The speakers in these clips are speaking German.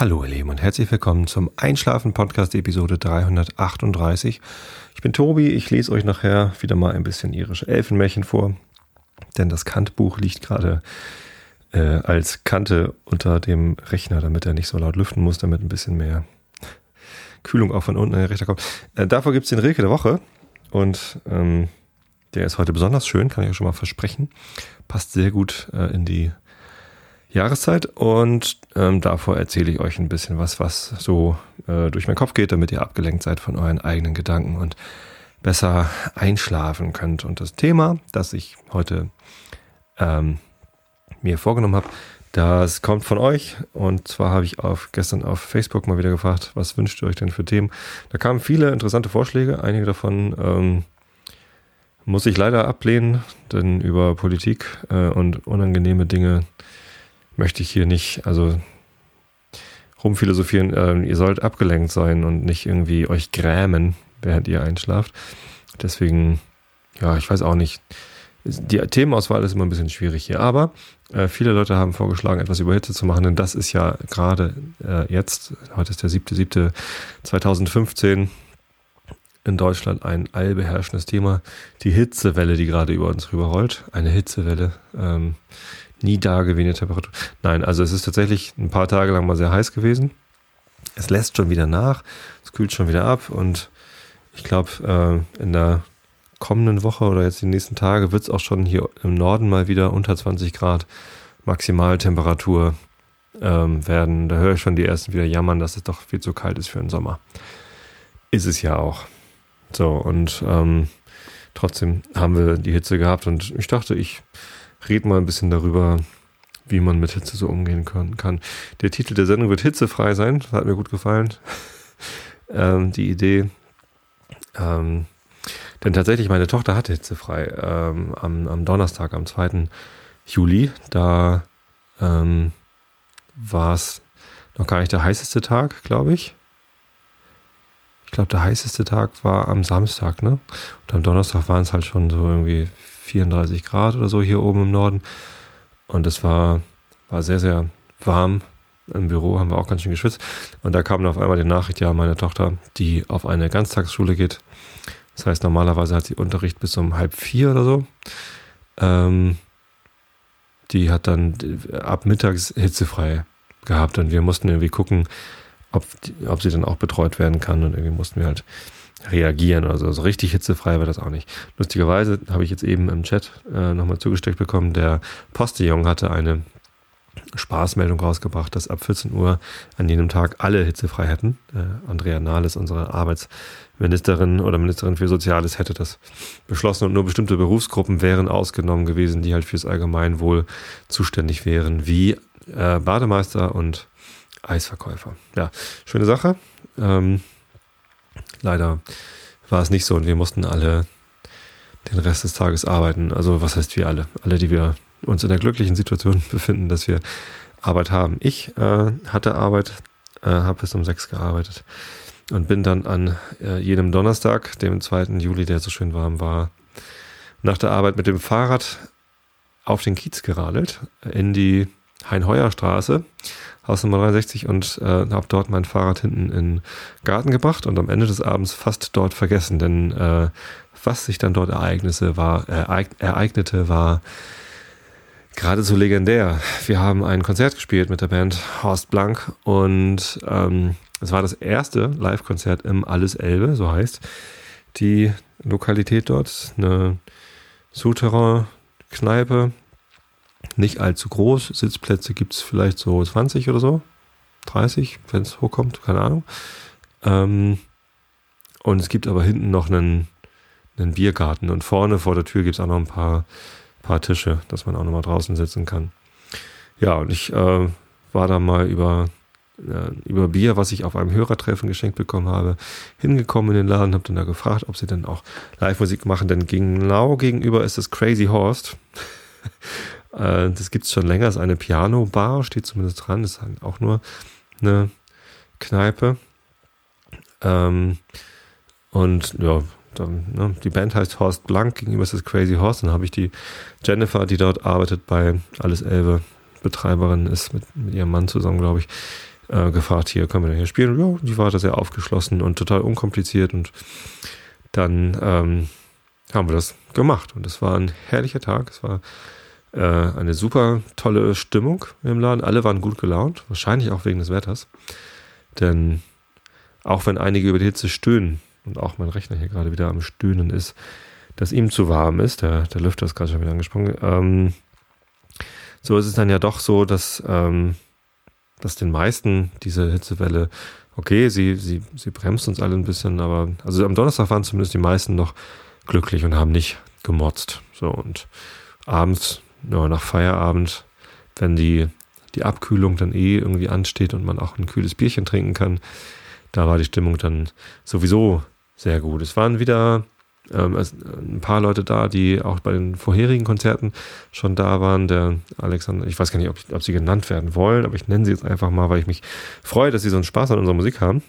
Hallo ihr Lieben und herzlich willkommen zum Einschlafen Podcast Episode 338. Ich bin Tobi, ich lese euch nachher wieder mal ein bisschen irische Elfenmärchen vor, denn das Kant-Buch liegt gerade äh, als Kante unter dem Rechner, damit er nicht so laut lüften muss, damit ein bisschen mehr Kühlung auch von unten in den Rechner kommt. Äh, davor gibt es den Rilke der Woche und ähm, der ist heute besonders schön, kann ich euch schon mal versprechen. Passt sehr gut äh, in die Jahreszeit und ähm, davor erzähle ich euch ein bisschen was, was so äh, durch meinen Kopf geht, damit ihr abgelenkt seid von euren eigenen Gedanken und besser einschlafen könnt. Und das Thema, das ich heute ähm, mir vorgenommen habe, das kommt von euch und zwar habe ich auf, gestern auf Facebook mal wieder gefragt, was wünscht ihr euch denn für Themen? Da kamen viele interessante Vorschläge, einige davon ähm, muss ich leider ablehnen, denn über Politik äh, und unangenehme Dinge möchte ich hier nicht, also rumphilosophieren. Ähm, ihr sollt abgelenkt sein und nicht irgendwie euch grämen, während ihr einschlaft. Deswegen, ja, ich weiß auch nicht. Die Themenauswahl ist immer ein bisschen schwierig hier, aber äh, viele Leute haben vorgeschlagen, etwas über Hitze zu machen, denn das ist ja gerade äh, jetzt, heute ist der 7.7.2015, in Deutschland ein allbeherrschendes Thema. Die Hitzewelle, die gerade über uns rüberrollt. Eine Hitzewelle. Ähm, nie dagewesene Temperatur. Nein, also es ist tatsächlich ein paar Tage lang mal sehr heiß gewesen. Es lässt schon wieder nach, es kühlt schon wieder ab und ich glaube, äh, in der kommenden Woche oder jetzt die nächsten Tage wird es auch schon hier im Norden mal wieder unter 20 Grad Maximaltemperatur ähm, werden. Da höre ich schon die ersten wieder jammern, dass es doch viel zu kalt ist für den Sommer. Ist es ja auch. So, und ähm, trotzdem haben wir die Hitze gehabt und ich dachte, ich rede mal ein bisschen darüber, wie man mit Hitze so umgehen kann. Der Titel der Sendung wird hitzefrei sein, das hat mir gut gefallen. ähm, die Idee, ähm, denn tatsächlich meine Tochter hatte hitzefrei ähm, am, am, Donnerstag, am 2. Juli. Da ähm, war es noch gar nicht der heißeste Tag, glaube ich. Ich glaube, der heißeste Tag war am Samstag, ne? Und am Donnerstag waren es halt schon so irgendwie 34 Grad oder so hier oben im Norden. Und es war, war sehr, sehr warm. Im Büro haben wir auch ganz schön geschwitzt. Und da kam dann auf einmal die Nachricht, ja, meine Tochter, die auf eine Ganztagsschule geht. Das heißt, normalerweise hat sie Unterricht bis um halb vier oder so. Ähm, die hat dann ab mittags hitzefrei gehabt und wir mussten irgendwie gucken, ob, ob sie dann auch betreut werden kann und irgendwie mussten wir halt reagieren oder so. So richtig hitzefrei war das auch nicht. Lustigerweise habe ich jetzt eben im Chat äh, nochmal zugesteckt bekommen, der Postillon hatte eine Spaßmeldung rausgebracht, dass ab 14 Uhr an jenem Tag alle hitzefrei hätten. Äh, Andrea Nahles, unsere Arbeitsministerin oder Ministerin für Soziales, hätte das beschlossen und nur bestimmte Berufsgruppen wären ausgenommen gewesen, die halt fürs Allgemeinwohl zuständig wären, wie äh, Bademeister und Eisverkäufer. Ja, schöne Sache. Ähm, leider war es nicht so und wir mussten alle den Rest des Tages arbeiten. Also was heißt wir alle? Alle, die wir uns in der glücklichen Situation befinden, dass wir Arbeit haben. Ich äh, hatte Arbeit, äh, habe bis um sechs gearbeitet und bin dann an äh, jedem Donnerstag, dem 2. Juli, der so schön warm war, nach der Arbeit mit dem Fahrrad auf den Kiez geradelt, in die Hein-Heuer-Straße Nummer 63 und äh, habe dort mein Fahrrad hinten in den Garten gebracht und am Ende des Abends fast dort vergessen, denn äh, was sich dann dort ereignisse war, äh, ereignete, war geradezu legendär. Wir haben ein Konzert gespielt mit der Band Horst Blank und ähm, es war das erste Live-Konzert im Alles Elbe, so heißt die Lokalität dort. Eine Souterrain-Kneipe, nicht allzu groß. Sitzplätze gibt es vielleicht so 20 oder so. 30, wenn es hochkommt, keine Ahnung. Ähm, und es gibt aber hinten noch einen, einen Biergarten. Und vorne vor der Tür gibt es auch noch ein paar, paar Tische, dass man auch noch mal draußen sitzen kann. Ja, und ich äh, war da mal über, äh, über Bier, was ich auf einem Hörertreffen geschenkt bekommen habe, hingekommen in den Laden, habe dann da gefragt, ob sie denn auch Live-Musik machen, denn genau gegenüber ist das Crazy Horst. Äh, das gibt es schon länger, das ist eine Piano-Bar, steht zumindest dran, das ist halt auch nur eine Kneipe. Ähm, und ja, dann, ne, die Band heißt Horst Blank, gegenüber ist das Crazy Horse. Dann habe ich die Jennifer, die dort arbeitet bei Alles Elbe, Betreiberin ist mit, mit ihrem Mann zusammen, glaube ich, äh, gefragt, hier können wir hier spielen? Ja, die war da sehr aufgeschlossen und total unkompliziert und dann ähm, haben wir das gemacht und es war ein herrlicher Tag. Es war äh, eine super tolle Stimmung im Laden. Alle waren gut gelaunt, wahrscheinlich auch wegen des Wetters. Denn auch wenn einige über die Hitze stöhnen und auch mein Rechner hier gerade wieder am Stöhnen ist, dass ihm zu warm ist, der, der Lüfter ist gerade schon wieder angesprungen, ähm, so ist es dann ja doch so, dass, ähm, dass den meisten diese Hitzewelle, okay, sie, sie, sie bremst uns alle ein bisschen, aber also am Donnerstag waren zumindest die meisten noch glücklich und haben nicht gemotzt. So und abends, ja, nach Feierabend, wenn die, die Abkühlung dann eh irgendwie ansteht und man auch ein kühles Bierchen trinken kann, da war die Stimmung dann sowieso sehr gut. Es waren wieder ähm, ein paar Leute da, die auch bei den vorherigen Konzerten schon da waren. Der Alexander, ich weiß gar nicht, ob, ob sie genannt werden wollen, aber ich nenne sie jetzt einfach mal, weil ich mich freue, dass sie so einen Spaß an unserer Musik haben.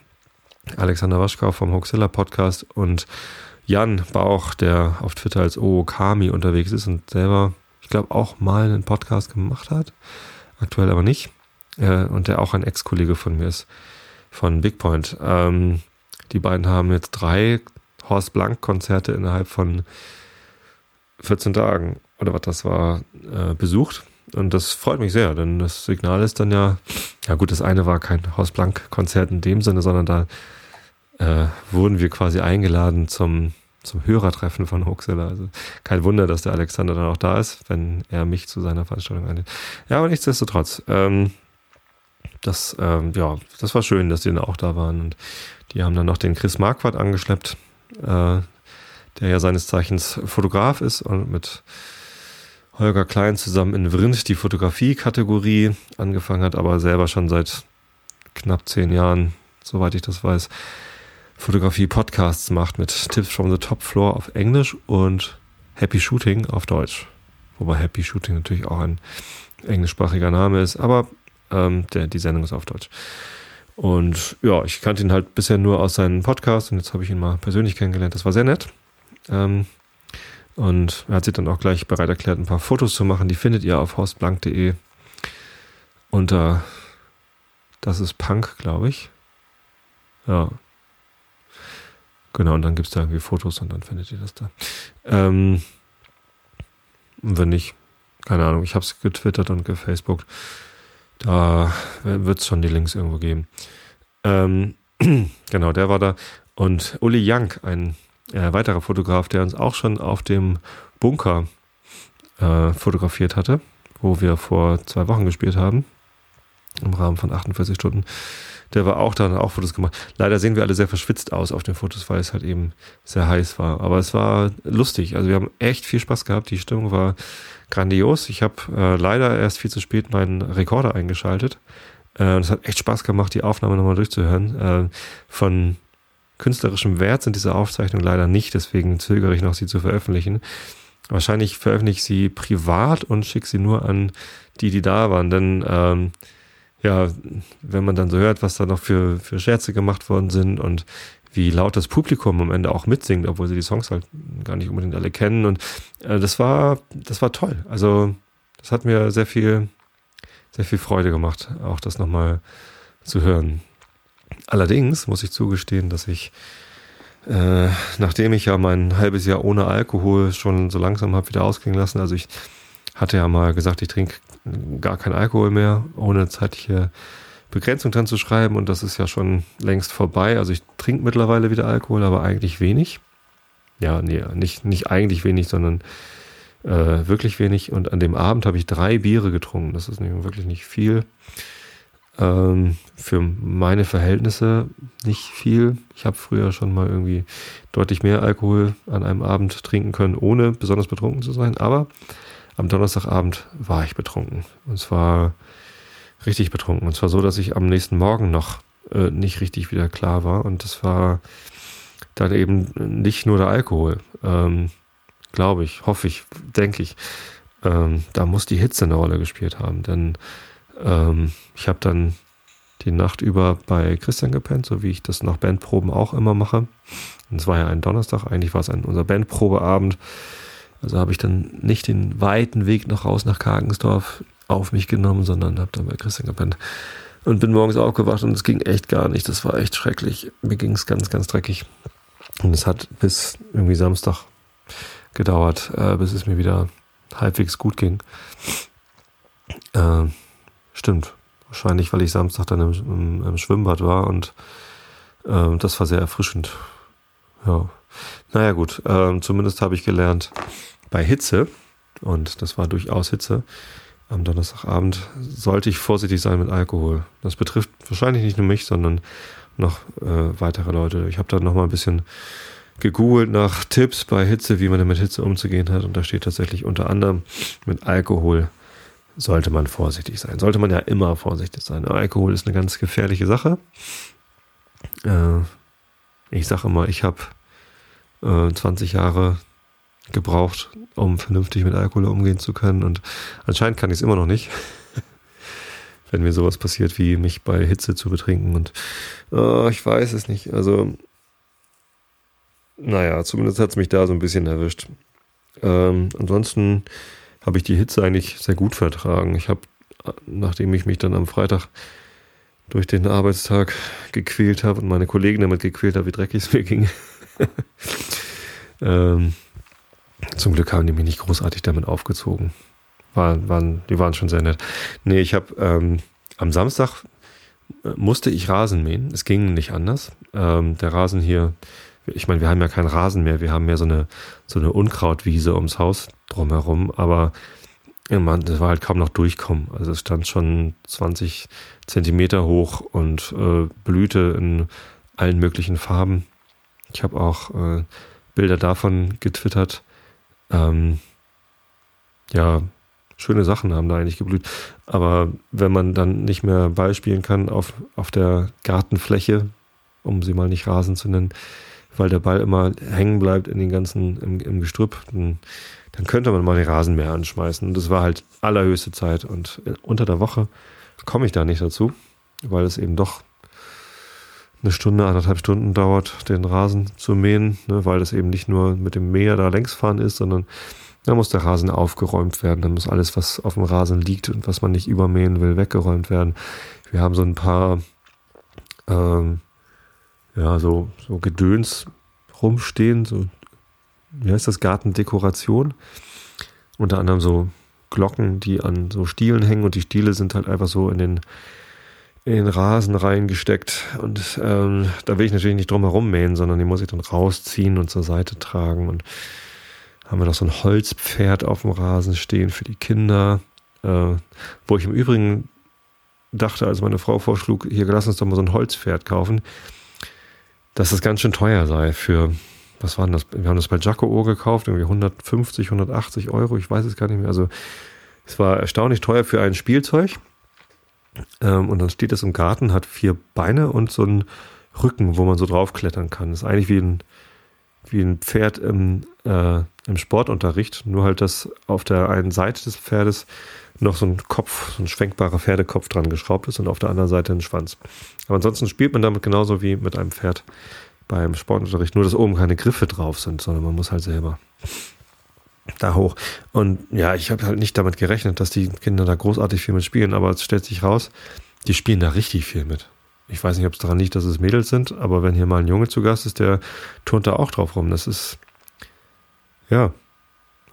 Alexander Waschkau vom Hoaxilla Podcast und Jan Bauch, der auf Twitter als Ookami unterwegs ist und selber, ich glaube, auch mal einen Podcast gemacht hat. Aktuell aber nicht. Äh, und der auch ein Ex-Kollege von mir ist, von Bigpoint. Ähm, die beiden haben jetzt drei Horst Blank-Konzerte innerhalb von 14 Tagen oder was das war, äh, besucht. Und das freut mich sehr, denn das Signal ist dann ja, ja gut, das eine war kein Horst Blank-Konzert in dem Sinne, sondern da äh, wurden wir quasi eingeladen zum, zum Hörertreffen von Hoaxilla. Also kein Wunder, dass der Alexander dann auch da ist, wenn er mich zu seiner Veranstaltung einlädt. Ja, aber nichtsdestotrotz, ähm, das, ähm, ja, das war schön, dass die dann auch da waren. Und die haben dann noch den Chris Marquardt angeschleppt, äh, der ja seines Zeichens Fotograf ist und mit Holger Klein zusammen in Vrind die Fotografie-Kategorie angefangen hat, aber selber schon seit knapp zehn Jahren, soweit ich das weiß, Fotografie-Podcasts macht mit Tipps from the Top Floor auf Englisch und Happy Shooting auf Deutsch. Wobei Happy Shooting natürlich auch ein englischsprachiger Name ist, aber ähm, der, die Sendung ist auf Deutsch. Und ja, ich kannte ihn halt bisher nur aus seinen Podcasts und jetzt habe ich ihn mal persönlich kennengelernt. Das war sehr nett. Ähm, und er hat sich dann auch gleich bereit erklärt, ein paar Fotos zu machen. Die findet ihr auf horstblank.de unter Das ist Punk, glaube ich. Ja. Genau, und dann gibt es da irgendwie Fotos und dann findet ihr das da. Ähm, wenn nicht, keine Ahnung, ich habe es getwittert und gefacebookt. Da wird es schon die Links irgendwo geben. Ähm, genau, der war da. Und Uli Young, ein äh, weiterer Fotograf, der uns auch schon auf dem Bunker äh, fotografiert hatte, wo wir vor zwei Wochen gespielt haben, im Rahmen von 48 Stunden. Der war auch da und hat auch Fotos gemacht. Leider sehen wir alle sehr verschwitzt aus auf den Fotos, weil es halt eben sehr heiß war. Aber es war lustig. Also wir haben echt viel Spaß gehabt. Die Stimmung war grandios. Ich habe äh, leider erst viel zu spät meinen Rekorder eingeschaltet. Äh, es hat echt Spaß gemacht, die Aufnahme nochmal durchzuhören. Äh, von künstlerischem Wert sind diese Aufzeichnungen leider nicht, deswegen zögere ich noch, sie zu veröffentlichen. Wahrscheinlich veröffentliche ich sie privat und schicke sie nur an die, die da waren. Denn ähm, ja, wenn man dann so hört, was da noch für, für Scherze gemacht worden sind und wie laut das Publikum am Ende auch mitsingt, obwohl sie die Songs halt gar nicht unbedingt alle kennen. Und äh, das war, das war toll. Also das hat mir sehr viel, sehr viel Freude gemacht, auch das nochmal zu hören. Allerdings muss ich zugestehen, dass ich, äh, nachdem ich ja mein halbes Jahr ohne Alkohol schon so langsam habe wieder ausklingen lassen, also ich hatte ja mal gesagt, ich trinke gar keinen Alkohol mehr, ohne zeitliche Begrenzung dran zu schreiben und das ist ja schon längst vorbei. Also ich trinke mittlerweile wieder Alkohol, aber eigentlich wenig. Ja, nee, nicht, nicht eigentlich wenig, sondern äh, wirklich wenig. Und an dem Abend habe ich drei Biere getrunken. Das ist nicht, wirklich nicht viel. Ähm, für meine Verhältnisse nicht viel. Ich habe früher schon mal irgendwie deutlich mehr Alkohol an einem Abend trinken können, ohne besonders betrunken zu sein. Aber am Donnerstagabend war ich betrunken. Und zwar richtig betrunken. Und zwar so, dass ich am nächsten Morgen noch äh, nicht richtig wieder klar war. Und das war dann eben nicht nur der Alkohol. Ähm, Glaube ich, hoffe ich, denke ich. Ähm, da muss die Hitze eine Rolle gespielt haben. Denn ähm, ich habe dann die Nacht über bei Christian gepennt, so wie ich das nach Bandproben auch immer mache. Und es war ja ein Donnerstag, eigentlich war es ein, unser Bandprobeabend. Also habe ich dann nicht den weiten Weg noch raus nach Kargensdorf auf mich genommen, sondern habe dann bei Christian gepennt. und bin morgens aufgewacht und es ging echt gar nicht. Das war echt schrecklich. Mir ging es ganz, ganz dreckig. Und es hat bis irgendwie Samstag gedauert, äh, bis es mir wieder halbwegs gut ging. Äh, stimmt. Wahrscheinlich, weil ich Samstag dann im, im, im Schwimmbad war und äh, das war sehr erfrischend. Ja. Naja, gut. Äh, zumindest habe ich gelernt, bei Hitze, und das war durchaus Hitze, am Donnerstagabend sollte ich vorsichtig sein mit Alkohol. Das betrifft wahrscheinlich nicht nur mich, sondern noch äh, weitere Leute. Ich habe dann noch mal ein bisschen gegoogelt nach Tipps bei Hitze, wie man mit Hitze umzugehen hat. Und da steht tatsächlich unter anderem, mit Alkohol sollte man vorsichtig sein. Sollte man ja immer vorsichtig sein. Alkohol ist eine ganz gefährliche Sache. Äh, ich sage immer, ich habe äh, 20 Jahre gebraucht, um vernünftig mit Alkohol umgehen zu können. Und anscheinend kann ich es immer noch nicht. Wenn mir sowas passiert, wie mich bei Hitze zu betrinken. Und äh, ich weiß es nicht. Also naja, zumindest hat es mich da so ein bisschen erwischt. Ähm, ansonsten habe ich die Hitze eigentlich sehr gut vertragen. Ich habe, nachdem ich mich dann am Freitag durch den Arbeitstag gequält habe und meine Kollegen damit gequält habe, wie dreckig es mir ging. ähm, zum Glück haben die mich nicht großartig damit aufgezogen. War, waren, die waren schon sehr nett. Nee, ich habe ähm, am Samstag äh, musste ich Rasen mähen. Es ging nicht anders. Ähm, der Rasen hier ich meine, wir haben ja keinen Rasen mehr, wir haben mehr so eine, so eine Unkrautwiese ums Haus drumherum, aber man, das war halt kaum noch durchkommen. Also es stand schon 20 Zentimeter hoch und äh, blühte in allen möglichen Farben. Ich habe auch äh, Bilder davon getwittert. Ähm, ja, schöne Sachen haben da eigentlich geblüht. Aber wenn man dann nicht mehr beispielen kann auf, auf der Gartenfläche, um sie mal nicht Rasen zu nennen, weil der Ball immer hängen bleibt in den ganzen, im, im Gestrüpp, dann, dann, könnte man mal den Rasenmäher anschmeißen. Und das war halt allerhöchste Zeit. Und unter der Woche komme ich da nicht dazu, weil es eben doch eine Stunde, anderthalb Stunden dauert, den Rasen zu mähen, ne, weil das eben nicht nur mit dem Mäher da längs fahren ist, sondern da muss der Rasen aufgeräumt werden. Dann muss alles, was auf dem Rasen liegt und was man nicht übermähen will, weggeräumt werden. Wir haben so ein paar ähm, ja, so, so Gedöns rumstehen, so, wie heißt das, Gartendekoration. Unter anderem so Glocken, die an so Stielen hängen und die Stiele sind halt einfach so in den, in den Rasen reingesteckt. Und ähm, da will ich natürlich nicht drum herum mähen, sondern die muss ich dann rausziehen und zur Seite tragen. Und haben wir noch so ein Holzpferd auf dem Rasen stehen für die Kinder. Äh, wo ich im Übrigen dachte, als meine Frau vorschlug, hier lass uns doch mal so ein Holzpferd kaufen dass das ganz schön teuer sei für, was waren das? Wir haben das bei Jaco gekauft, irgendwie 150, 180 Euro, ich weiß es gar nicht mehr. Also es war erstaunlich teuer für ein Spielzeug. Ähm, und dann steht es im Garten, hat vier Beine und so einen Rücken, wo man so draufklettern kann. Ist eigentlich wie ein, wie ein Pferd im, äh, im Sportunterricht, nur halt, dass auf der einen Seite des Pferdes noch so ein Kopf, so ein schwenkbarer Pferdekopf dran geschraubt ist und auf der anderen Seite ein Schwanz. Aber ansonsten spielt man damit genauso wie mit einem Pferd beim Sportunterricht, nur dass oben keine Griffe drauf sind, sondern man muss halt selber da hoch. Und ja, ich habe halt nicht damit gerechnet, dass die Kinder da großartig viel mit spielen, aber es stellt sich raus, die spielen da richtig viel mit. Ich weiß nicht, ob es daran liegt, dass es Mädels sind, aber wenn hier mal ein Junge zu Gast ist, der turnt da auch drauf rum. Das ist, ja,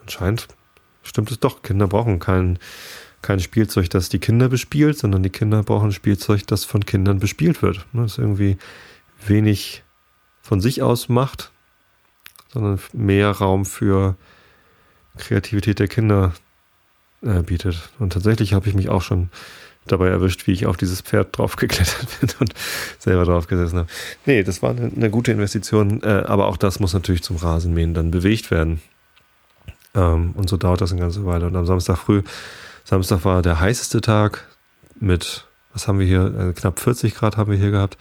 anscheinend stimmt es doch. Kinder brauchen kein, kein Spielzeug, das die Kinder bespielt, sondern die Kinder brauchen Spielzeug, das von Kindern bespielt wird. Ne, das irgendwie wenig von sich aus macht, sondern mehr Raum für Kreativität der Kinder äh, bietet. Und tatsächlich habe ich mich auch schon dabei erwischt, wie ich auf dieses Pferd draufgeklettert bin und selber draufgesessen habe. Nee, das war eine, eine gute Investition, äh, aber auch das muss natürlich zum Rasenmähen dann bewegt werden. Ähm, und so dauert das eine ganze Weile. Und am Samstag früh, Samstag war der heißeste Tag mit, was haben wir hier, äh, knapp 40 Grad haben wir hier gehabt.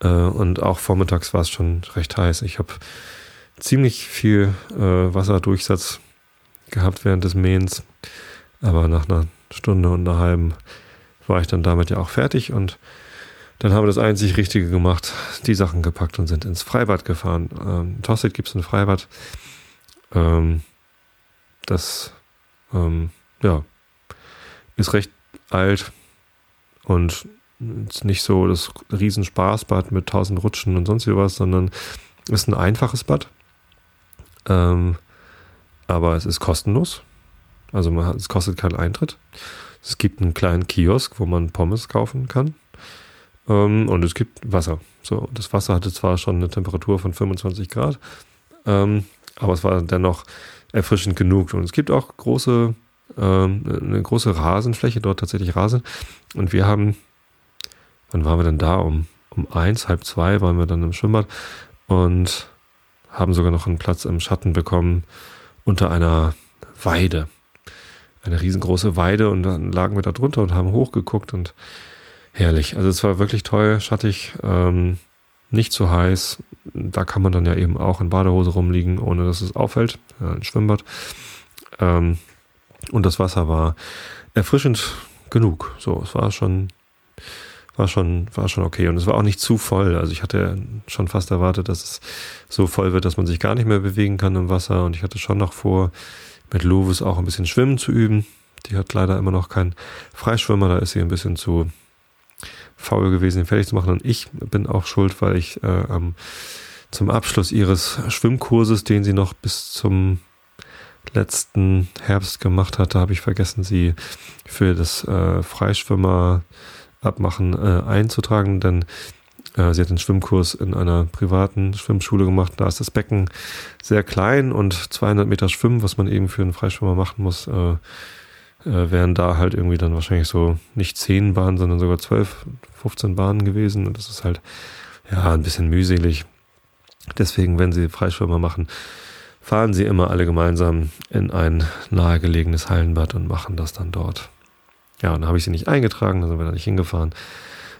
Äh, und auch vormittags war es schon recht heiß. Ich habe ziemlich viel äh, Wasserdurchsatz gehabt während des Mähens. Aber nach einer Stunde und einer halben war ich dann damit ja auch fertig und dann haben wir das einzig Richtige gemacht, die Sachen gepackt und sind ins Freibad gefahren. Ähm, in Tosted gibt es ein Freibad. Ähm, das ähm, ja, ist recht alt und ist nicht so das Riesenspaßbad mit tausend Rutschen und sonst wie was, sondern ist ein einfaches Bad. Ähm, aber es ist kostenlos. Also man hat, es kostet keinen Eintritt. Es gibt einen kleinen Kiosk, wo man Pommes kaufen kann. Ähm, und es gibt Wasser. So, das Wasser hatte zwar schon eine Temperatur von 25 Grad, ähm, aber es war dennoch erfrischend genug. Und es gibt auch große, ähm, eine große Rasenfläche, dort tatsächlich Rasen. Und wir haben, wann waren wir denn da? Um, um eins, halb zwei waren wir dann im Schwimmbad und haben sogar noch einen Platz im Schatten bekommen unter einer Weide. Eine riesengroße Weide und dann lagen wir da drunter und haben hochgeguckt und herrlich. Also es war wirklich toll, schattig, ähm, nicht zu heiß. Da kann man dann ja eben auch in Badehose rumliegen, ohne dass es auffällt. Ja, ein Schwimmbad. Ähm, und das Wasser war erfrischend genug. So, es war schon, war schon, war schon okay. Und es war auch nicht zu voll. Also ich hatte schon fast erwartet, dass es so voll wird, dass man sich gar nicht mehr bewegen kann im Wasser. Und ich hatte schon noch vor, mit Lovis auch ein bisschen Schwimmen zu üben. Die hat leider immer noch keinen Freischwimmer, da ist sie ein bisschen zu faul gewesen, ihn fertig zu machen. Und ich bin auch schuld, weil ich äh, ähm, zum Abschluss ihres Schwimmkurses, den sie noch bis zum letzten Herbst gemacht hatte, habe ich vergessen, sie für das äh, Freischwimmer abmachen äh, einzutragen, denn äh, sie hat den Schwimmkurs in einer privaten Schwimmschule gemacht. Da ist das Becken sehr klein und 200 Meter Schwimmen, was man eben für einen Freischwimmer machen muss, äh, äh, wären da halt irgendwie dann wahrscheinlich so nicht 10 Bahnen, sondern sogar 12, 15 Bahnen gewesen. Und das ist halt ja ein bisschen mühselig. Deswegen, wenn sie Freischwimmer machen, fahren sie immer alle gemeinsam in ein nahegelegenes Hallenbad und machen das dann dort. Ja, und dann habe ich sie nicht eingetragen, dann sind wir da nicht hingefahren.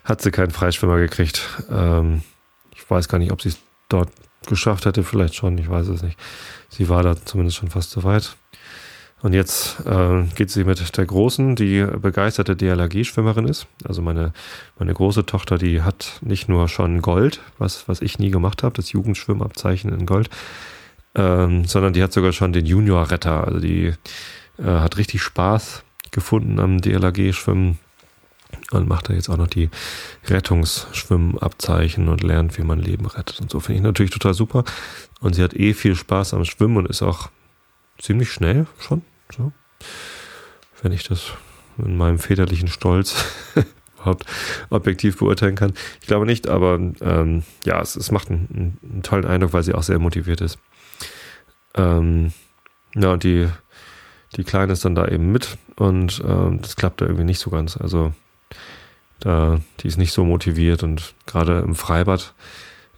Hat sie keinen Freischwimmer gekriegt. Ähm, ich weiß gar nicht, ob sie es dort geschafft hätte, vielleicht schon, ich weiß es nicht. Sie war da zumindest schon fast so weit. Und jetzt äh, geht sie mit der Großen, die begeisterte DLRG-Schwimmerin ist. Also meine, meine große Tochter, die hat nicht nur schon Gold, was, was ich nie gemacht habe, das Jugendschwimmabzeichen in Gold, ähm, sondern die hat sogar schon den Junior-Retter. Also die äh, hat richtig Spaß gefunden am DLRG-Schwimmen und macht da jetzt auch noch die Rettungsschwimmabzeichen und lernt, wie man Leben rettet und so. Finde ich natürlich total super. Und sie hat eh viel Spaß am Schwimmen und ist auch ziemlich schnell schon. So. Wenn ich das in meinem väterlichen Stolz überhaupt objektiv beurteilen kann. Ich glaube nicht, aber ähm, ja, es, es macht einen, einen, tollen Eindruck, weil sie auch sehr motiviert ist. Ähm, ja, und die, die Kleine ist dann da eben mit und ähm, das klappt da irgendwie nicht so ganz. Also da, die ist nicht so motiviert und gerade im Freibad,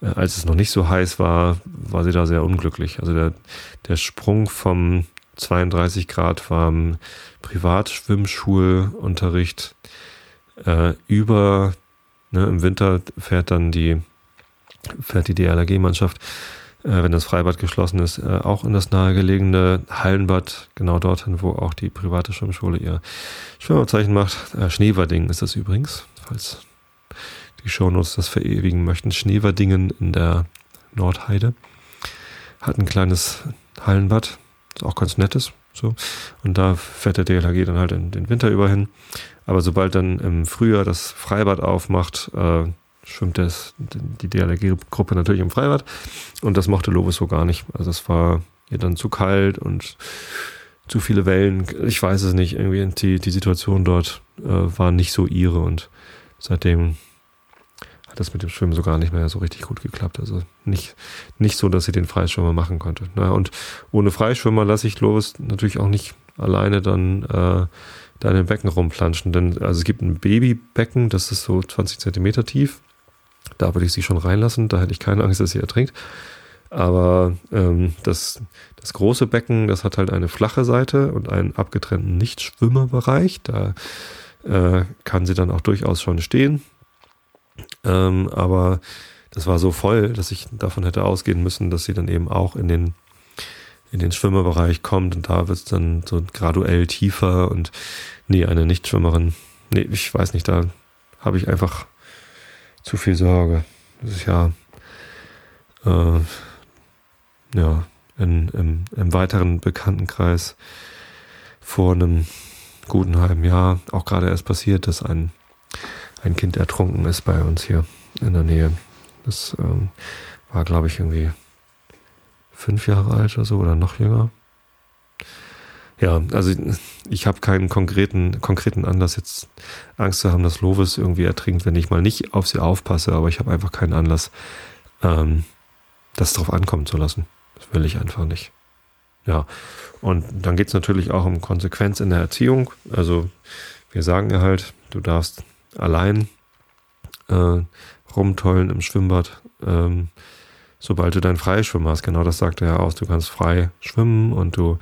äh, als es noch nicht so heiß war, war sie da sehr unglücklich. Also der, der Sprung vom 32 Grad warmen Privatschwimmschulunterricht äh, über, ne, im Winter fährt dann die, fährt die DLRG-Mannschaft, äh, wenn das Freibad geschlossen ist, äh, auch in das nahegelegene Hallenbad, genau dorthin, wo auch die private Schwimmschule ihr Schwimmabzeichen macht. Äh, Schneewerding ist das übrigens, falls die Shownotes das verewigen möchten. Schneewerdingen in der Nordheide. Hat ein kleines Hallenbad, auch ganz nettes. So. Und da fährt der DLHG dann halt in den Winter über hin. Aber sobald dann im Frühjahr das Freibad aufmacht, äh, schwimmt das, die DLRG-Gruppe natürlich im Freibad. Und das mochte Lovis so gar nicht. Also es war ihr dann zu kalt und zu viele Wellen. Ich weiß es nicht. Irgendwie die, die Situation dort äh, war nicht so ihre. Und seitdem hat das mit dem Schwimmen so gar nicht mehr so richtig gut geklappt. Also nicht, nicht so, dass sie den Freischwimmer machen konnte. Na, und ohne Freischwimmer lasse ich Lovis natürlich auch nicht alleine dann äh, da in den Becken rumplanschen. Denn also es gibt ein Babybecken, das ist so 20 Zentimeter tief. Da würde ich sie schon reinlassen, da hätte ich keine Angst, dass sie ertrinkt. Aber ähm, das, das große Becken, das hat halt eine flache Seite und einen abgetrennten Nichtschwimmerbereich. Da äh, kann sie dann auch durchaus schon stehen. Ähm, aber das war so voll, dass ich davon hätte ausgehen müssen, dass sie dann eben auch in den, in den Schwimmerbereich kommt und da wird es dann so graduell tiefer und nee, eine Nichtschwimmerin, nee, ich weiß nicht, da habe ich einfach zu viel Sorge. Das ist ja, äh, ja, in, im, im weiteren Bekanntenkreis vor einem guten halben Jahr auch gerade erst passiert, dass ein ein Kind ertrunken ist bei uns hier in der Nähe. Das ähm, war, glaube ich, irgendwie fünf Jahre alt oder so oder noch jünger. Ja, also ich habe keinen konkreten, konkreten Anlass, jetzt Angst zu haben, dass Lovis irgendwie ertrinkt, wenn ich mal nicht auf sie aufpasse, aber ich habe einfach keinen Anlass, ähm, das drauf ankommen zu lassen. Das will ich einfach nicht. Ja, und dann geht es natürlich auch um Konsequenz in der Erziehung. Also wir sagen ja halt, du darfst allein äh, rumtollen im Schwimmbad, ähm, sobald du dein Freischwimmen hast. Genau das sagt er ja aus. Du kannst frei schwimmen und du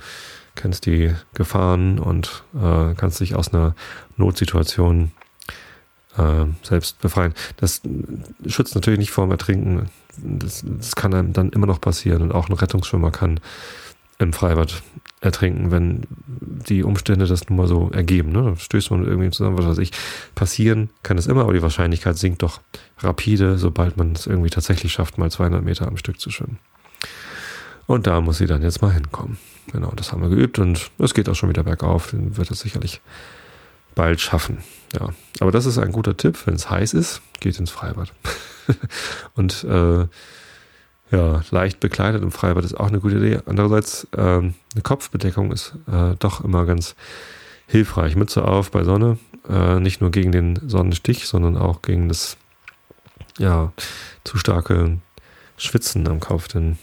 kennst die Gefahren und äh, kannst dich aus einer Notsituation äh, selbst befreien. Das schützt natürlich nicht vor dem Ertrinken. Das, das kann einem dann immer noch passieren und auch ein Rettungsschwimmer kann im Freibad ertrinken, wenn die Umstände das nun mal so ergeben. Ne? Da stößt man irgendwie zusammen, was weiß ich. Passieren kann es immer, aber die Wahrscheinlichkeit sinkt doch rapide, sobald man es irgendwie tatsächlich schafft, mal 200 Meter am Stück zu schwimmen. Und da muss sie dann jetzt mal hinkommen. Genau, das haben wir geübt und es geht auch schon wieder bergauf. Den wird es sicherlich bald schaffen. Ja, aber das ist ein guter Tipp. Wenn es heiß ist, geht ins Freibad. und äh, ja, leicht bekleidet im Freibad ist auch eine gute Idee. Andererseits, ähm, eine Kopfbedeckung ist äh, doch immer ganz hilfreich. Mütze auf bei Sonne, äh, nicht nur gegen den Sonnenstich, sondern auch gegen das ja, zu starke Schwitzen am Kopf. Denn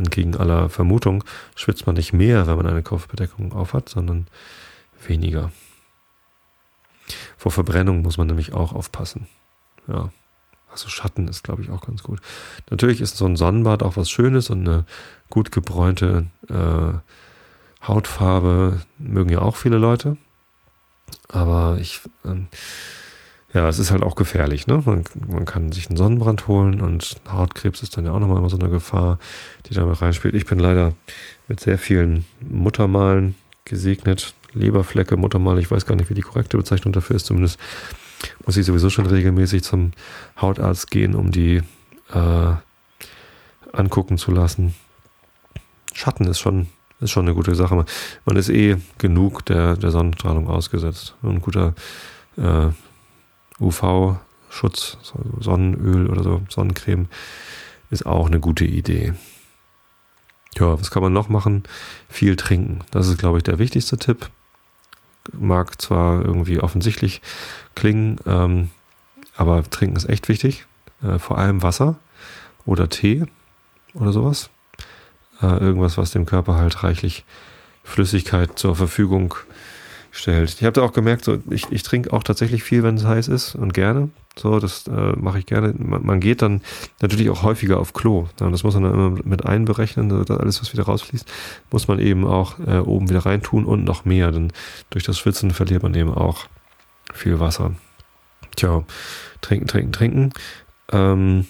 entgegen aller Vermutung schwitzt man nicht mehr, wenn man eine Kopfbedeckung aufhat, sondern weniger. Vor Verbrennung muss man nämlich auch aufpassen. Ja. Also Schatten ist, glaube ich, auch ganz gut. Natürlich ist so ein Sonnenbad auch was Schönes und eine gut gebräunte äh, Hautfarbe mögen ja auch viele Leute. Aber ich, äh, ja, es ist halt auch gefährlich. Ne? Man, man kann sich einen Sonnenbrand holen und Hautkrebs ist dann ja auch nochmal immer so eine Gefahr, die damit reinspielt. Ich bin leider mit sehr vielen Muttermalen gesegnet. Leberflecke, Muttermal, ich weiß gar nicht, wie die korrekte Bezeichnung dafür ist. Zumindest muss ich sowieso schon regelmäßig zum Hautarzt gehen, um die äh, angucken zu lassen. Schatten ist schon, ist schon eine gute Sache. Man ist eh genug der, der Sonnenstrahlung ausgesetzt. Ein guter äh, UV-Schutz, Sonnenöl oder so, Sonnencreme, ist auch eine gute Idee. Ja, was kann man noch machen? Viel trinken. Das ist, glaube ich, der wichtigste Tipp mag zwar irgendwie offensichtlich klingen, ähm, aber trinken ist echt wichtig. Äh, vor allem Wasser oder Tee oder sowas. Äh, irgendwas, was dem Körper halt reichlich Flüssigkeit zur Verfügung stellt. Ich habe da auch gemerkt, so, ich, ich trinke auch tatsächlich viel, wenn es heiß ist und gerne. So, das äh, mache ich gerne. Man, man, geht dann natürlich auch häufiger auf Klo. Ja, das muss man dann immer mit einberechnen. Alles, was wieder rausfließt, muss man eben auch äh, oben wieder reintun und noch mehr. Denn durch das Schwitzen verliert man eben auch viel Wasser. Tja, trinken, trinken, trinken. Ähm,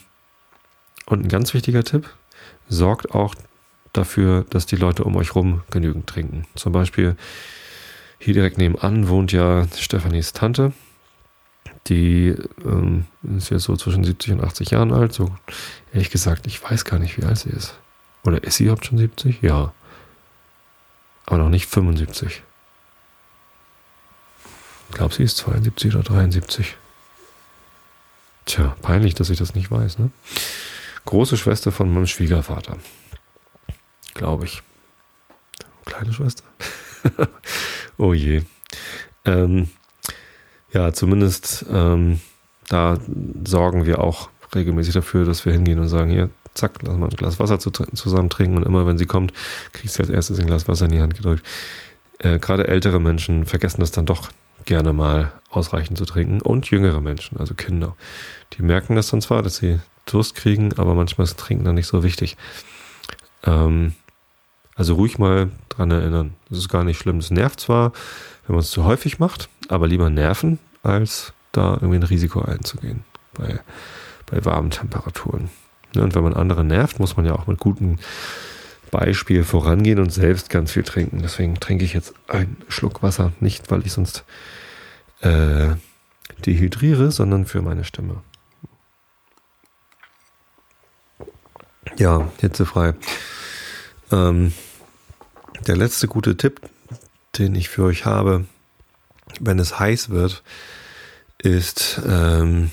und ein ganz wichtiger Tipp, sorgt auch dafür, dass die Leute um euch rum genügend trinken. Zum Beispiel hier direkt nebenan wohnt ja Stefanis Tante. Die ähm, ist jetzt so zwischen 70 und 80 Jahren alt. So ehrlich gesagt, ich weiß gar nicht, wie alt sie ist. Oder ist sie überhaupt schon 70? Ja. Aber noch nicht 75. Ich glaube, sie ist 72 oder 73. Tja, peinlich, dass ich das nicht weiß, ne? Große Schwester von meinem Schwiegervater. Glaube ich. Kleine Schwester? oh je. Ähm, ja, zumindest ähm, da sorgen wir auch regelmäßig dafür, dass wir hingehen und sagen, hier, zack, lass mal ein Glas Wasser zu, zusammen trinken und immer wenn sie kommt, kriegst du als erstes ein Glas Wasser in die Hand gedrückt. Äh, Gerade ältere Menschen vergessen das dann doch gerne mal ausreichend zu trinken und jüngere Menschen, also Kinder. Die merken das dann zwar, dass sie Durst kriegen, aber manchmal ist Trinken dann nicht so wichtig. Ähm, also ruhig mal dran erinnern. Das ist gar nicht schlimm. Es nervt zwar, wenn man es zu häufig macht, aber lieber nerven, als da irgendwie ein Risiko einzugehen bei, bei warmen Temperaturen. Und wenn man andere nervt, muss man ja auch mit gutem Beispiel vorangehen und selbst ganz viel trinken. Deswegen trinke ich jetzt einen Schluck Wasser. Nicht, weil ich sonst äh, dehydriere, sondern für meine Stimme. Ja, hitzefrei. Ähm, der letzte gute Tipp, den ich für euch habe, wenn es heiß wird, ist ähm,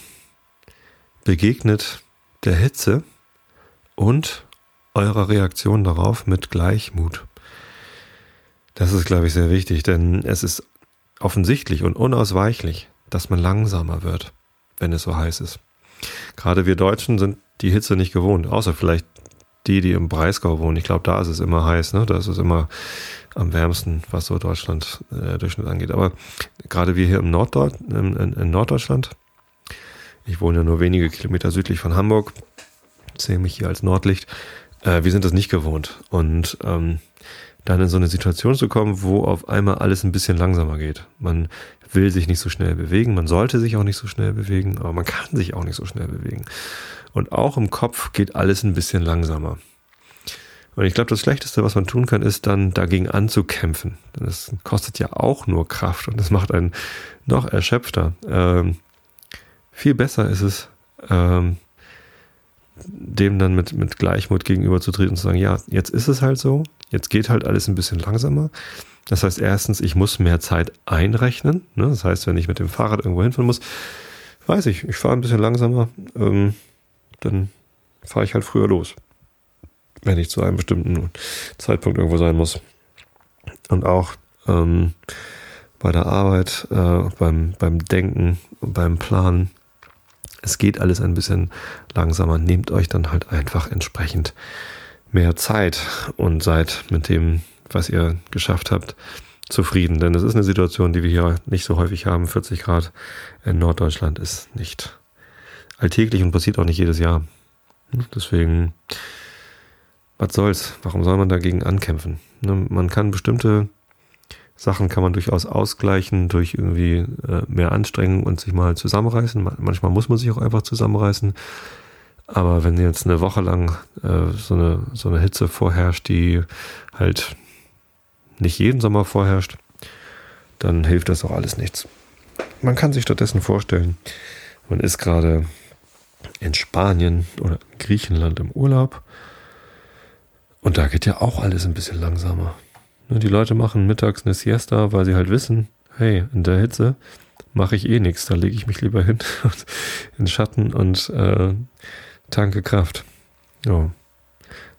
begegnet der Hitze und eurer Reaktion darauf mit Gleichmut. Das ist, glaube ich, sehr wichtig, denn es ist offensichtlich und unausweichlich, dass man langsamer wird, wenn es so heiß ist. Gerade wir Deutschen sind die Hitze nicht gewohnt, außer vielleicht die, die im Breisgau wohnen. Ich glaube, da ist es immer heiß, ne? Da ist es immer am wärmsten, was so Deutschland äh, Durchschnitt angeht. Aber gerade wir hier im Norddeut in, in, in Norddeutschland, ich wohne ja nur wenige Kilometer südlich von Hamburg, zähle mich hier als Nordlicht, äh, wir sind das nicht gewohnt. Und ähm, dann in so eine Situation zu kommen, wo auf einmal alles ein bisschen langsamer geht. Man will sich nicht so schnell bewegen, man sollte sich auch nicht so schnell bewegen, aber man kann sich auch nicht so schnell bewegen. Und auch im Kopf geht alles ein bisschen langsamer. Und ich glaube, das Schlechteste, was man tun kann, ist dann dagegen anzukämpfen. Das kostet ja auch nur Kraft und das macht einen noch erschöpfter. Ähm, viel besser ist es, ähm, dem dann mit, mit Gleichmut gegenüberzutreten und zu sagen, ja, jetzt ist es halt so, jetzt geht halt alles ein bisschen langsamer. Das heißt, erstens, ich muss mehr Zeit einrechnen. Ne? Das heißt, wenn ich mit dem Fahrrad irgendwo hinfahren muss, weiß ich, ich fahre ein bisschen langsamer, ähm, dann fahre ich halt früher los. Wenn ich zu einem bestimmten Zeitpunkt irgendwo sein muss. Und auch ähm, bei der Arbeit, äh, beim, beim Denken beim Planen es geht alles ein bisschen langsamer. Nehmt euch dann halt einfach entsprechend mehr Zeit und seid mit dem, was ihr geschafft habt, zufrieden. Denn es ist eine Situation, die wir hier nicht so häufig haben. 40 Grad in Norddeutschland ist nicht alltäglich und passiert auch nicht jedes Jahr. Deswegen, was soll's? Warum soll man dagegen ankämpfen? Ne, man kann bestimmte Sachen kann man durchaus ausgleichen durch irgendwie äh, mehr Anstrengung und sich mal zusammenreißen. Manchmal muss man sich auch einfach zusammenreißen. Aber wenn jetzt eine Woche lang äh, so, eine, so eine Hitze vorherrscht, die halt nicht jeden Sommer vorherrscht, dann hilft das auch alles nichts. Man kann sich stattdessen vorstellen, man ist gerade in Spanien oder Griechenland im Urlaub und da geht ja auch alles ein bisschen langsamer. Die Leute machen mittags eine Siesta, weil sie halt wissen, hey, in der Hitze mache ich eh nichts, da lege ich mich lieber hin in Schatten und äh, tanke Kraft. Ja,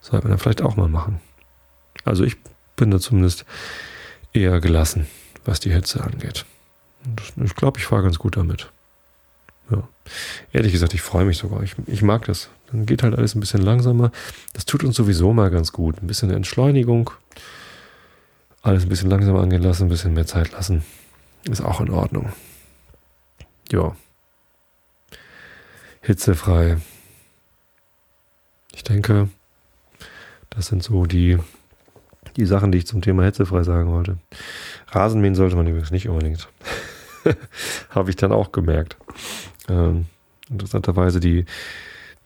sollte man dann vielleicht auch mal machen. Also ich bin da zumindest eher gelassen, was die Hitze angeht. Ich glaube, ich fahre ganz gut damit. Ja. Ehrlich gesagt, ich freue mich sogar. Ich, ich mag das. Dann geht halt alles ein bisschen langsamer. Das tut uns sowieso mal ganz gut. Ein bisschen Entschleunigung alles ein bisschen langsamer angehen lassen, ein bisschen mehr Zeit lassen. Ist auch in Ordnung. Ja. Hitzefrei. Ich denke, das sind so die, die Sachen, die ich zum Thema hitzefrei sagen wollte. Rasenmähen sollte man übrigens nicht unbedingt. Habe ich dann auch gemerkt. Ähm, interessanterweise die,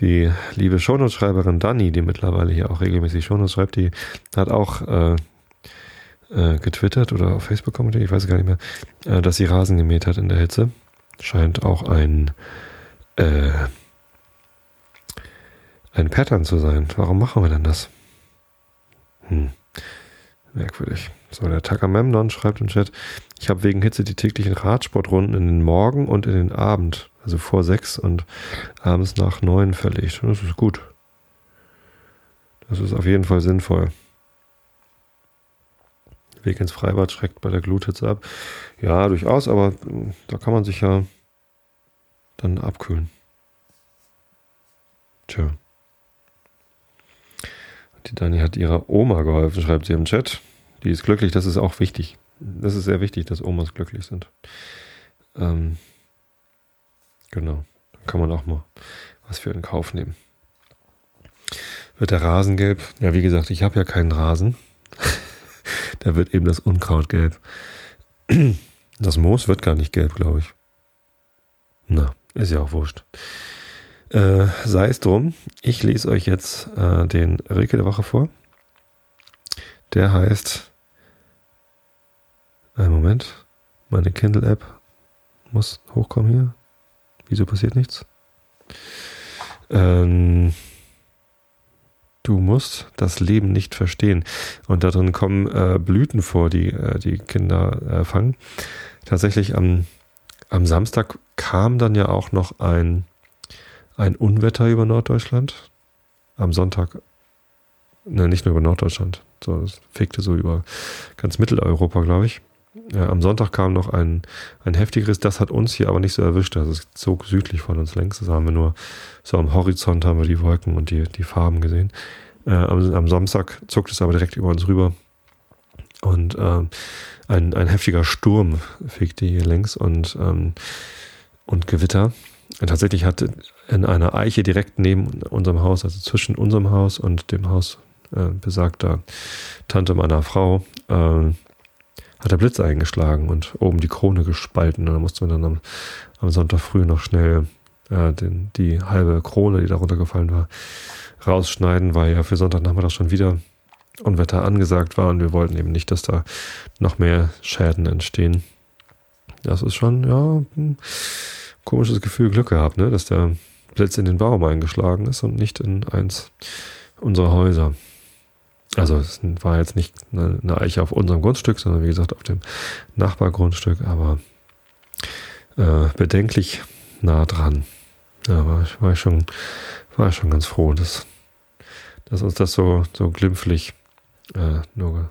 die liebe Shownotes-Schreiberin Dani, die mittlerweile hier auch regelmäßig Shownotes schreibt, die hat auch äh, äh, getwittert oder auf Facebook kommentiert, ich weiß gar nicht mehr, äh, dass sie Rasen gemäht hat in der Hitze. Scheint auch ein, äh, ein Pattern zu sein. Warum machen wir denn das? Hm. Merkwürdig. So, der Takamemnon schreibt im Chat, ich habe wegen Hitze die täglichen Radsportrunden in den Morgen und in den Abend, also vor sechs und abends nach neun verlegt. Und das ist gut. Das ist auf jeden Fall sinnvoll. Weg ins Freibad schreckt bei der Gluthitze ab. Ja, durchaus, aber äh, da kann man sich ja dann abkühlen. Tja. Die Dani hat ihrer Oma geholfen, schreibt sie im Chat. Die ist glücklich, das ist auch wichtig. Das ist sehr wichtig, dass Omas glücklich sind. Ähm, genau. Dann kann man auch mal was für in Kauf nehmen. Wird der Rasen gelb? Ja, wie gesagt, ich habe ja keinen Rasen da wird eben das Unkraut gelb. Das Moos wird gar nicht gelb, glaube ich. Na, ist ja auch wurscht. Äh, sei es drum, ich lese euch jetzt äh, den Rilke der Woche vor. Der heißt. Einen Moment. Meine Kindle-App muss hochkommen hier. Wieso passiert nichts? Ähm, Du musst das Leben nicht verstehen. Und darin kommen äh, Blüten vor, die äh, die Kinder äh, fangen. Tatsächlich am am Samstag kam dann ja auch noch ein, ein Unwetter über Norddeutschland. Am Sonntag, ne, nicht nur über Norddeutschland, so, das fegte so über ganz Mitteleuropa, glaube ich. Am Sonntag kam noch ein, ein heftigeres, das hat uns hier aber nicht so erwischt. Also es zog südlich von uns längs. Das haben wir nur so am Horizont haben wir die Wolken und die, die Farben gesehen. Äh, am, am, Samstag zog es aber direkt über uns rüber. Und äh, ein, ein heftiger Sturm fegte hier längs und, ähm, und Gewitter. Und tatsächlich hatte in einer Eiche direkt neben unserem Haus, also zwischen unserem Haus und dem Haus äh, besagter Tante meiner Frau, äh, hat der Blitz eingeschlagen und oben die Krone gespalten. Und da musste man dann am, am Sonntag früh noch schnell äh, den, die halbe Krone, die darunter gefallen war, rausschneiden, weil ja für Sonntagnachmittag schon wieder Unwetter angesagt war und wir wollten eben nicht, dass da noch mehr Schäden entstehen. Das ist schon, ja, ein komisches Gefühl, Glück gehabt, ne, dass der Blitz in den Baum eingeschlagen ist und nicht in eins unserer Häuser. Also es war jetzt nicht eine Eiche auf unserem Grundstück, sondern wie gesagt auf dem Nachbargrundstück, aber äh, bedenklich nah dran. Ja, war, ich, war schon, war schon ganz froh, dass, dass uns das so, so glimpflich äh, nur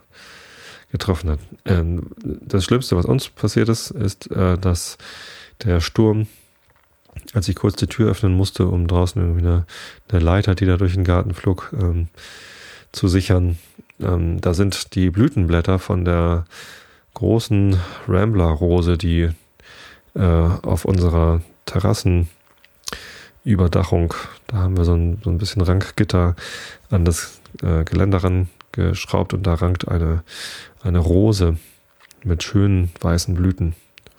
getroffen hat. Ähm, das Schlimmste, was uns passiert ist, ist, äh, dass der Sturm, als ich kurz die Tür öffnen musste, um draußen irgendwie eine, eine Leiter, die da durch den Garten flog, ähm, zu sichern. Ähm, da sind die Blütenblätter von der großen Rambler-Rose, die äh, auf unserer Terrassenüberdachung, da haben wir so ein, so ein bisschen Rankgitter an das äh, Geländer rangeschraubt und da rankt eine, eine Rose mit schönen weißen Blüten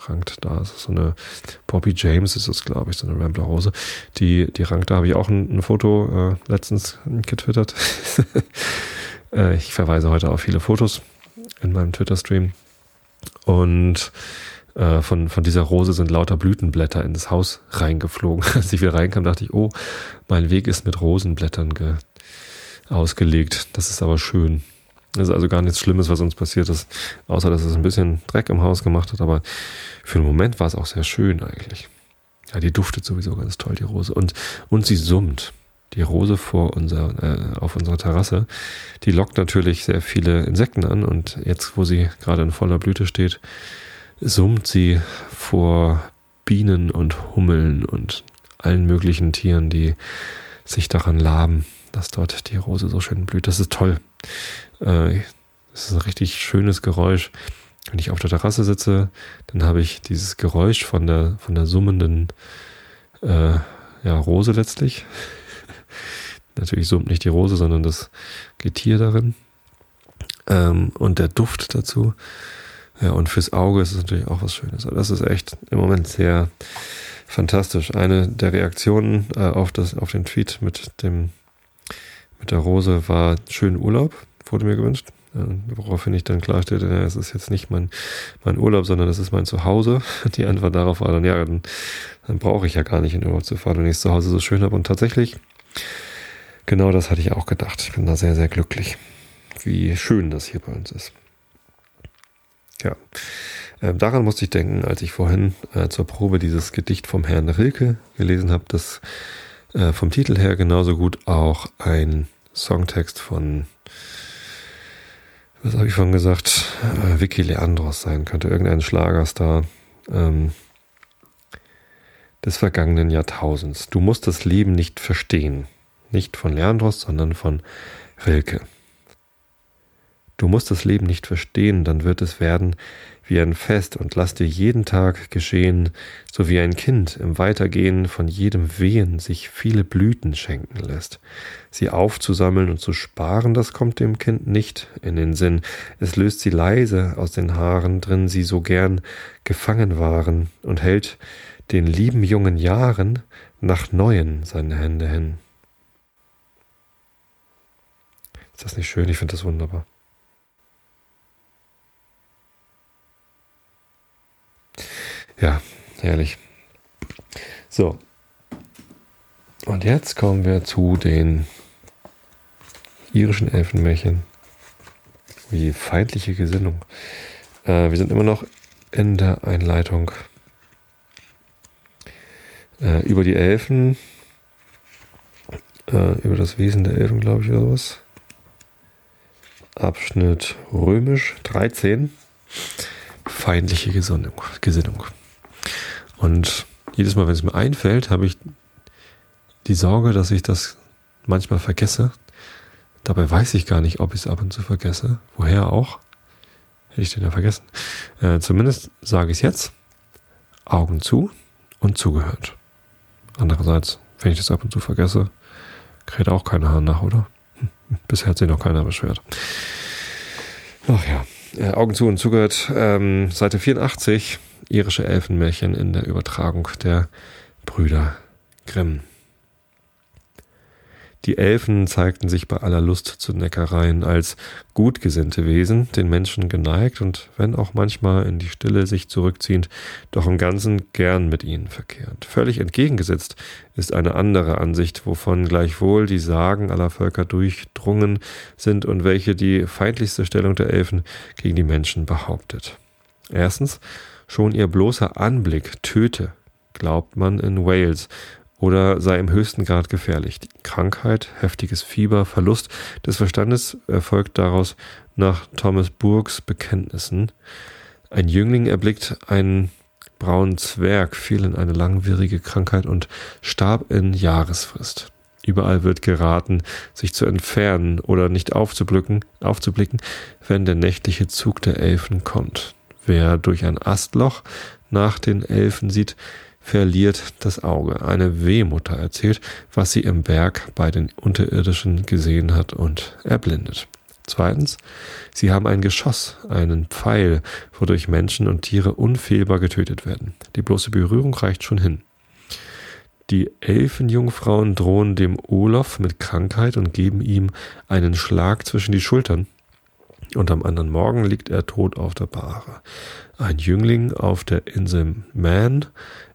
rankt da. Ist so eine Poppy James ist es, glaube ich, so eine Rambler Rose. Die, die rankt, da habe ich auch ein, ein Foto äh, letztens getwittert. äh, ich verweise heute auf viele Fotos in meinem Twitter-Stream. Und äh, von, von dieser Rose sind lauter Blütenblätter ins Haus reingeflogen. Als ich wieder reinkam, dachte ich, oh, mein Weg ist mit Rosenblättern ge ausgelegt. Das ist aber schön. Das ist also gar nichts Schlimmes, was uns passiert ist, außer dass es ein bisschen Dreck im Haus gemacht hat, aber für den Moment war es auch sehr schön eigentlich. Ja, die duftet sowieso ganz toll, die Rose. Und, und sie summt. Die Rose vor unser, äh, auf unserer Terrasse, die lockt natürlich sehr viele Insekten an und jetzt, wo sie gerade in voller Blüte steht, summt sie vor Bienen und Hummeln und allen möglichen Tieren, die sich daran laben, dass dort die Rose so schön blüht. Das ist toll. Äh, das ist ein richtig schönes Geräusch. Wenn ich auf der Terrasse sitze, dann habe ich dieses Geräusch von der, von der summenden äh, ja, Rose letztlich. Natürlich summt nicht die Rose, sondern das Getier darin. Ähm, und der Duft dazu. Ja, und fürs Auge ist es natürlich auch was Schönes. Also das ist echt im Moment sehr fantastisch. Eine der Reaktionen äh, auf, das, auf den Tweet mit dem mit der Rose war schönen Urlaub wurde mir gewünscht. Woraufhin ich dann klarstellte, ja, es ist jetzt nicht mein, mein Urlaub, sondern es ist mein Zuhause. Die Antwort darauf war dann, ja, dann, dann brauche ich ja gar nicht in Urlaub zu fahren, wenn ich es zu Hause so schön habe. Und tatsächlich, genau das hatte ich auch gedacht. Ich bin da sehr, sehr glücklich, wie schön das hier bei uns ist. Ja, ähm, daran musste ich denken, als ich vorhin äh, zur Probe dieses Gedicht vom Herrn Rilke gelesen habe, das äh, vom Titel her genauso gut auch ein Songtext von was habe ich vorhin gesagt, äh, Vicky Leandros sein könnte, irgendein Schlagerstar ähm, des vergangenen Jahrtausends. Du musst das Leben nicht verstehen. Nicht von Leandros, sondern von Rilke. Du musst das Leben nicht verstehen, dann wird es werden wie ein Fest und lass dir jeden Tag geschehen, so wie ein Kind im Weitergehen von jedem Wehen sich viele Blüten schenken lässt. Sie aufzusammeln und zu sparen, das kommt dem Kind nicht in den Sinn. Es löst sie leise aus den Haaren, drin sie so gern gefangen waren, und hält den lieben jungen Jahren nach neuen seine Hände hin. Ist das nicht schön? Ich finde das wunderbar. Ja, herrlich. So. Und jetzt kommen wir zu den irischen Elfenmärchen. Wie feindliche Gesinnung. Äh, wir sind immer noch in der Einleitung Äh, über die Elfen, äh, über das Wesen der Elfen, glaube ich, oder sowas. Abschnitt römisch 13. Feindliche Gesinnung. Gesinnung. Und jedes Mal, wenn es mir einfällt, habe ich die Sorge, dass ich das manchmal vergesse. Dabei weiß ich gar nicht, ob ich es ab und zu vergesse. Woher auch? Hätte ich den ja vergessen. Äh, zumindest sage ich es jetzt. Augen zu und zugehört. Andererseits, wenn ich das ab und zu vergesse, kräht auch keiner Hahn nach, oder? Bisher hat sich noch keiner beschwert. Ach ja, äh, Augen zu und zugehört. Ähm, Seite 84, irische Elfenmärchen in der Übertragung der Brüder Grimm. Die Elfen zeigten sich bei aller Lust zu Neckereien als gutgesinnte Wesen, den Menschen geneigt und wenn auch manchmal in die Stille sich zurückziehend, doch im Ganzen gern mit ihnen verkehrt. Völlig entgegengesetzt ist eine andere Ansicht, wovon gleichwohl die Sagen aller Völker durchdrungen sind und welche die feindlichste Stellung der Elfen gegen die Menschen behauptet. Erstens, schon ihr bloßer Anblick töte, glaubt man in Wales, oder sei im höchsten Grad gefährlich. Die Krankheit, heftiges Fieber, Verlust des Verstandes erfolgt daraus nach Thomas Burgs Bekenntnissen. Ein Jüngling erblickt einen braunen Zwerg, fiel in eine langwierige Krankheit und starb in Jahresfrist. Überall wird geraten, sich zu entfernen oder nicht aufzublicken, aufzublicken, wenn der nächtliche Zug der Elfen kommt. Wer durch ein Astloch nach den Elfen sieht, verliert das Auge. Eine Wehmutter erzählt, was sie im Berg bei den Unterirdischen gesehen hat und erblindet. Zweitens, sie haben ein Geschoss, einen Pfeil, wodurch Menschen und Tiere unfehlbar getötet werden. Die bloße Berührung reicht schon hin. Die Elfenjungfrauen drohen dem Olof mit Krankheit und geben ihm einen Schlag zwischen die Schultern. Und am anderen Morgen liegt er tot auf der Bahre. Ein Jüngling auf der Insel Man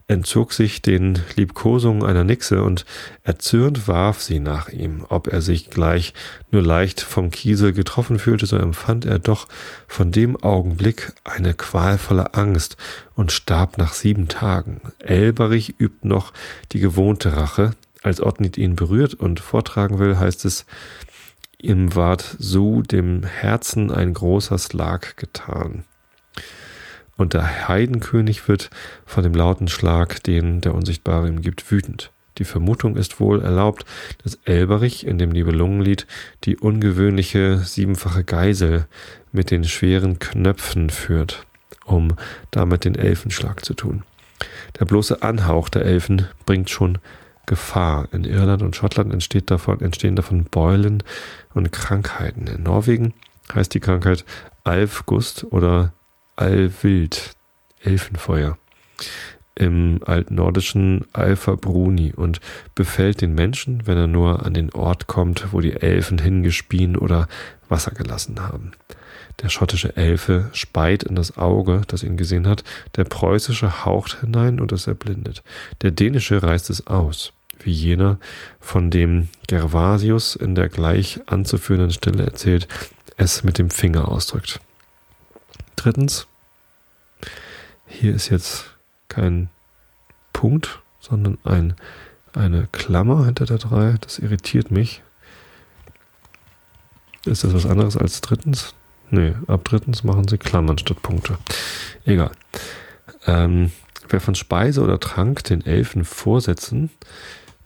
entzog sich den Liebkosungen einer Nixe und erzürnt warf sie nach ihm. Ob er sich gleich nur leicht vom Kiesel getroffen fühlte, so empfand er doch von dem Augenblick eine qualvolle Angst und starb nach sieben Tagen. Elberich übt noch die gewohnte Rache. Als Ottnit ihn berührt und vortragen will, heißt es, ihm ward so dem Herzen ein großer Schlag getan und der Heidenkönig wird von dem lauten Schlag, den der Unsichtbare ihm gibt, wütend. Die Vermutung ist wohl erlaubt, dass Elberich in dem Nibelungenlied die ungewöhnliche siebenfache Geisel mit den schweren Knöpfen führt, um damit den Elfenschlag zu tun. Der bloße Anhauch der Elfen bringt schon Gefahr. In Irland und Schottland entsteht davon, entstehen davon Beulen und Krankheiten. In Norwegen heißt die Krankheit Alfgust oder Allwild, Elfenfeuer, im altnordischen Alpha Bruni und befällt den Menschen, wenn er nur an den Ort kommt, wo die Elfen hingespien oder Wasser gelassen haben. Der schottische Elfe speit in das Auge, das ihn gesehen hat, der preußische haucht hinein und es erblindet. Der dänische reißt es aus, wie jener, von dem Gervasius in der gleich anzuführenden Stelle erzählt, es mit dem Finger ausdrückt. Drittens, hier ist jetzt kein Punkt, sondern ein, eine Klammer hinter der 3. Das irritiert mich. Ist das was anderes als drittens? Nee, ab drittens machen sie Klammern statt Punkte. Egal. Ähm, wer von Speise oder Trank den Elfen vorsetzen,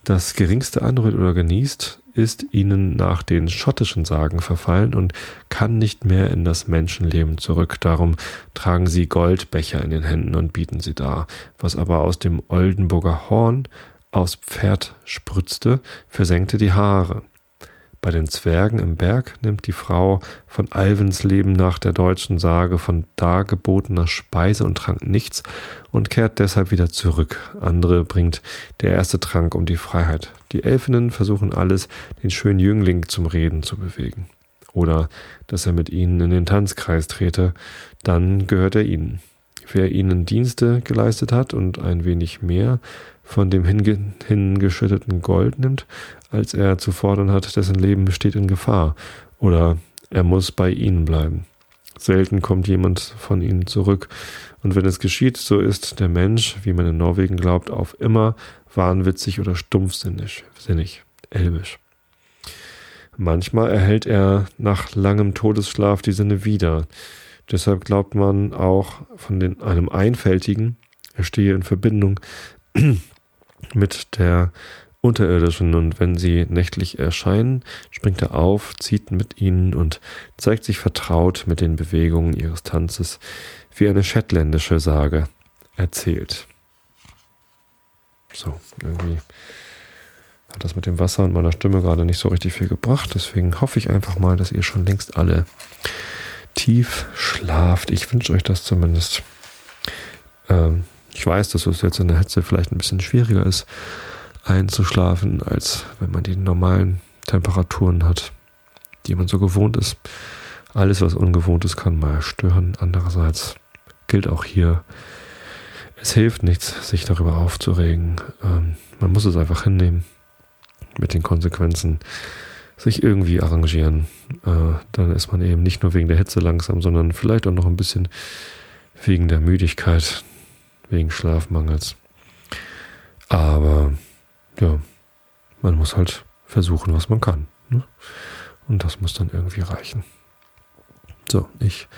das geringste anrührt oder genießt, ist ihnen nach den schottischen Sagen verfallen und kann nicht mehr in das Menschenleben zurück. Darum tragen sie Goldbecher in den Händen und bieten sie dar. Was aber aus dem Oldenburger Horn aus Pferd spritzte, versenkte die Haare. Bei den Zwergen im Berg nimmt die Frau von Alvens Leben nach der deutschen Sage von dargebotener Speise und Trank nichts und kehrt deshalb wieder zurück. Andere bringt der erste Trank um die Freiheit. Die Elfinnen versuchen alles, den schönen Jüngling zum Reden zu bewegen. Oder dass er mit ihnen in den Tanzkreis trete, dann gehört er ihnen. Wer ihnen Dienste geleistet hat und ein wenig mehr von dem hingeschütteten Gold nimmt, als er zu fordern hat, dessen Leben besteht in Gefahr, oder er muss bei ihnen bleiben. Selten kommt jemand von ihnen zurück. Und wenn es geschieht, so ist der Mensch, wie man in Norwegen glaubt, auf immer wahnwitzig oder stumpfsinnig, sinnig, elbisch. Manchmal erhält er nach langem Todesschlaf die Sinne wieder. Deshalb glaubt man auch von den, einem Einfältigen, er stehe in Verbindung mit der Unterirdischen und wenn sie nächtlich erscheinen, springt er auf, zieht mit ihnen und zeigt sich vertraut mit den Bewegungen ihres Tanzes, wie eine shetländische Sage erzählt. So, irgendwie hat das mit dem Wasser und meiner Stimme gerade nicht so richtig viel gebracht. Deswegen hoffe ich einfach mal, dass ihr schon längst alle tief schlaft. Ich wünsche euch das zumindest. Ähm, ich weiß, dass es jetzt in der Hitze vielleicht ein bisschen schwieriger ist, einzuschlafen, als wenn man die normalen Temperaturen hat, die man so gewohnt ist. Alles, was ungewohnt ist, kann mal stören. Andererseits gilt auch hier, es hilft nichts, sich darüber aufzuregen. Ähm, man muss es einfach hinnehmen mit den Konsequenzen, sich irgendwie arrangieren. Äh, dann ist man eben nicht nur wegen der Hitze langsam, sondern vielleicht auch noch ein bisschen wegen der Müdigkeit, wegen Schlafmangels. Aber ja, man muss halt versuchen, was man kann. Ne? Und das muss dann irgendwie reichen. So, ich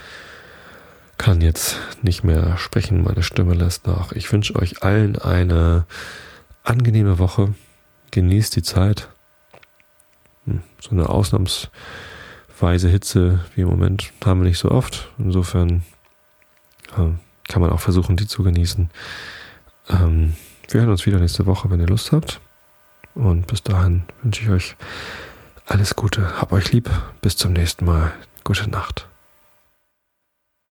kann jetzt nicht mehr sprechen, meine Stimme lässt nach. Ich wünsche euch allen eine angenehme Woche. Genießt die Zeit. Hm, so eine ausnahmsweise Hitze wie im Moment haben wir nicht so oft. Insofern kann man auch versuchen, die zu genießen. Ähm, wir hören uns wieder nächste Woche, wenn ihr Lust habt. Und bis dahin wünsche ich euch alles Gute. Hab euch lieb. Bis zum nächsten Mal. Gute Nacht.